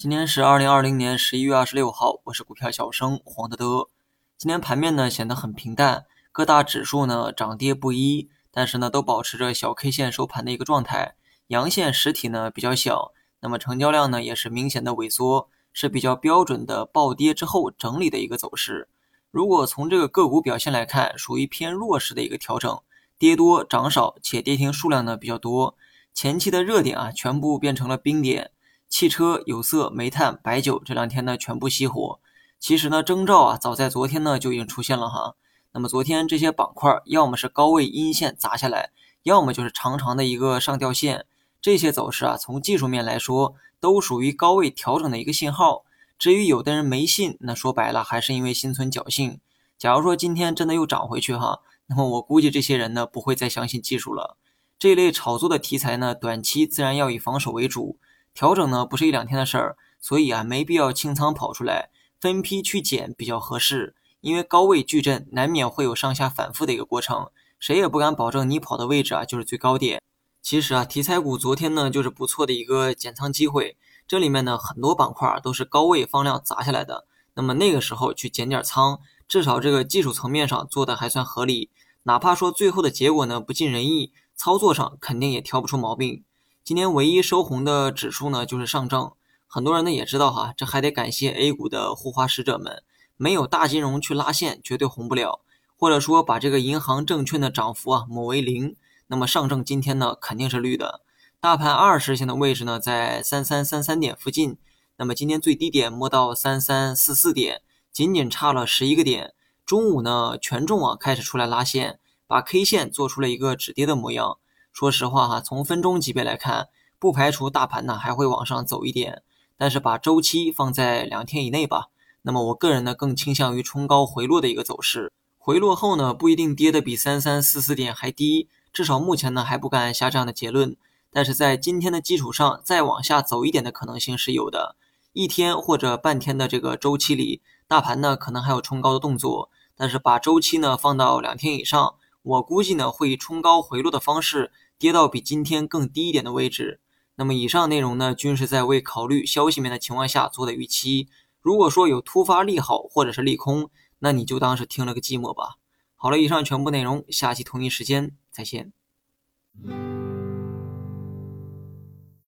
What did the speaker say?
今天是二零二零年十一月二十六号，我是股票小生黄德德。今天盘面呢显得很平淡，各大指数呢涨跌不一，但是呢都保持着小 K 线收盘的一个状态，阳线实体呢比较小，那么成交量呢也是明显的萎缩，是比较标准的暴跌之后整理的一个走势。如果从这个个股表现来看，属于偏弱势的一个调整，跌多涨少，且跌停数量呢比较多，前期的热点啊全部变成了冰点。汽车、有色、煤炭、白酒这两天呢全部熄火。其实呢，征兆啊早在昨天呢就已经出现了哈。那么昨天这些板块要么是高位阴线砸下来，要么就是长长的一个上吊线。这些走势啊，从技术面来说都属于高位调整的一个信号。至于有的人没信，那说白了还是因为心存侥幸。假如说今天真的又涨回去哈，那么我估计这些人呢不会再相信技术了。这类炒作的题材呢，短期自然要以防守为主。调整呢不是一两天的事儿，所以啊没必要清仓跑出来，分批去减比较合适。因为高位矩阵难免会有上下反复的一个过程，谁也不敢保证你跑的位置啊就是最高点。其实啊，题材股昨天呢就是不错的一个减仓机会，这里面呢很多板块都是高位放量砸下来的，那么那个时候去减点仓，至少这个技术层面上做的还算合理，哪怕说最后的结果呢不尽人意，操作上肯定也挑不出毛病。今天唯一收红的指数呢，就是上证。很多人呢也知道哈，这还得感谢 A 股的护花使者们，没有大金融去拉线，绝对红不了。或者说把这个银行证券的涨幅啊抹为零，那么上证今天呢肯定是绿的。大盘二十线的位置呢在三三三三点附近，那么今天最低点摸到三三四四点，仅仅差了十一个点。中午呢权重啊开始出来拉线，把 K 线做出了一个止跌的模样。说实话哈，从分钟级别来看，不排除大盘呢还会往上走一点，但是把周期放在两天以内吧。那么我个人呢更倾向于冲高回落的一个走势，回落后呢不一定跌的比三三四四点还低，至少目前呢还不敢下这样的结论。但是在今天的基础上再往下走一点的可能性是有的，一天或者半天的这个周期里，大盘呢可能还有冲高的动作，但是把周期呢放到两天以上。我估计呢会以冲高回落的方式跌到比今天更低一点的位置。那么以上内容呢均是在未考虑消息面的情况下做的预期。如果说有突发利好或者是利空，那你就当是听了个寂寞吧。好了，以上全部内容，下期同一时间再见。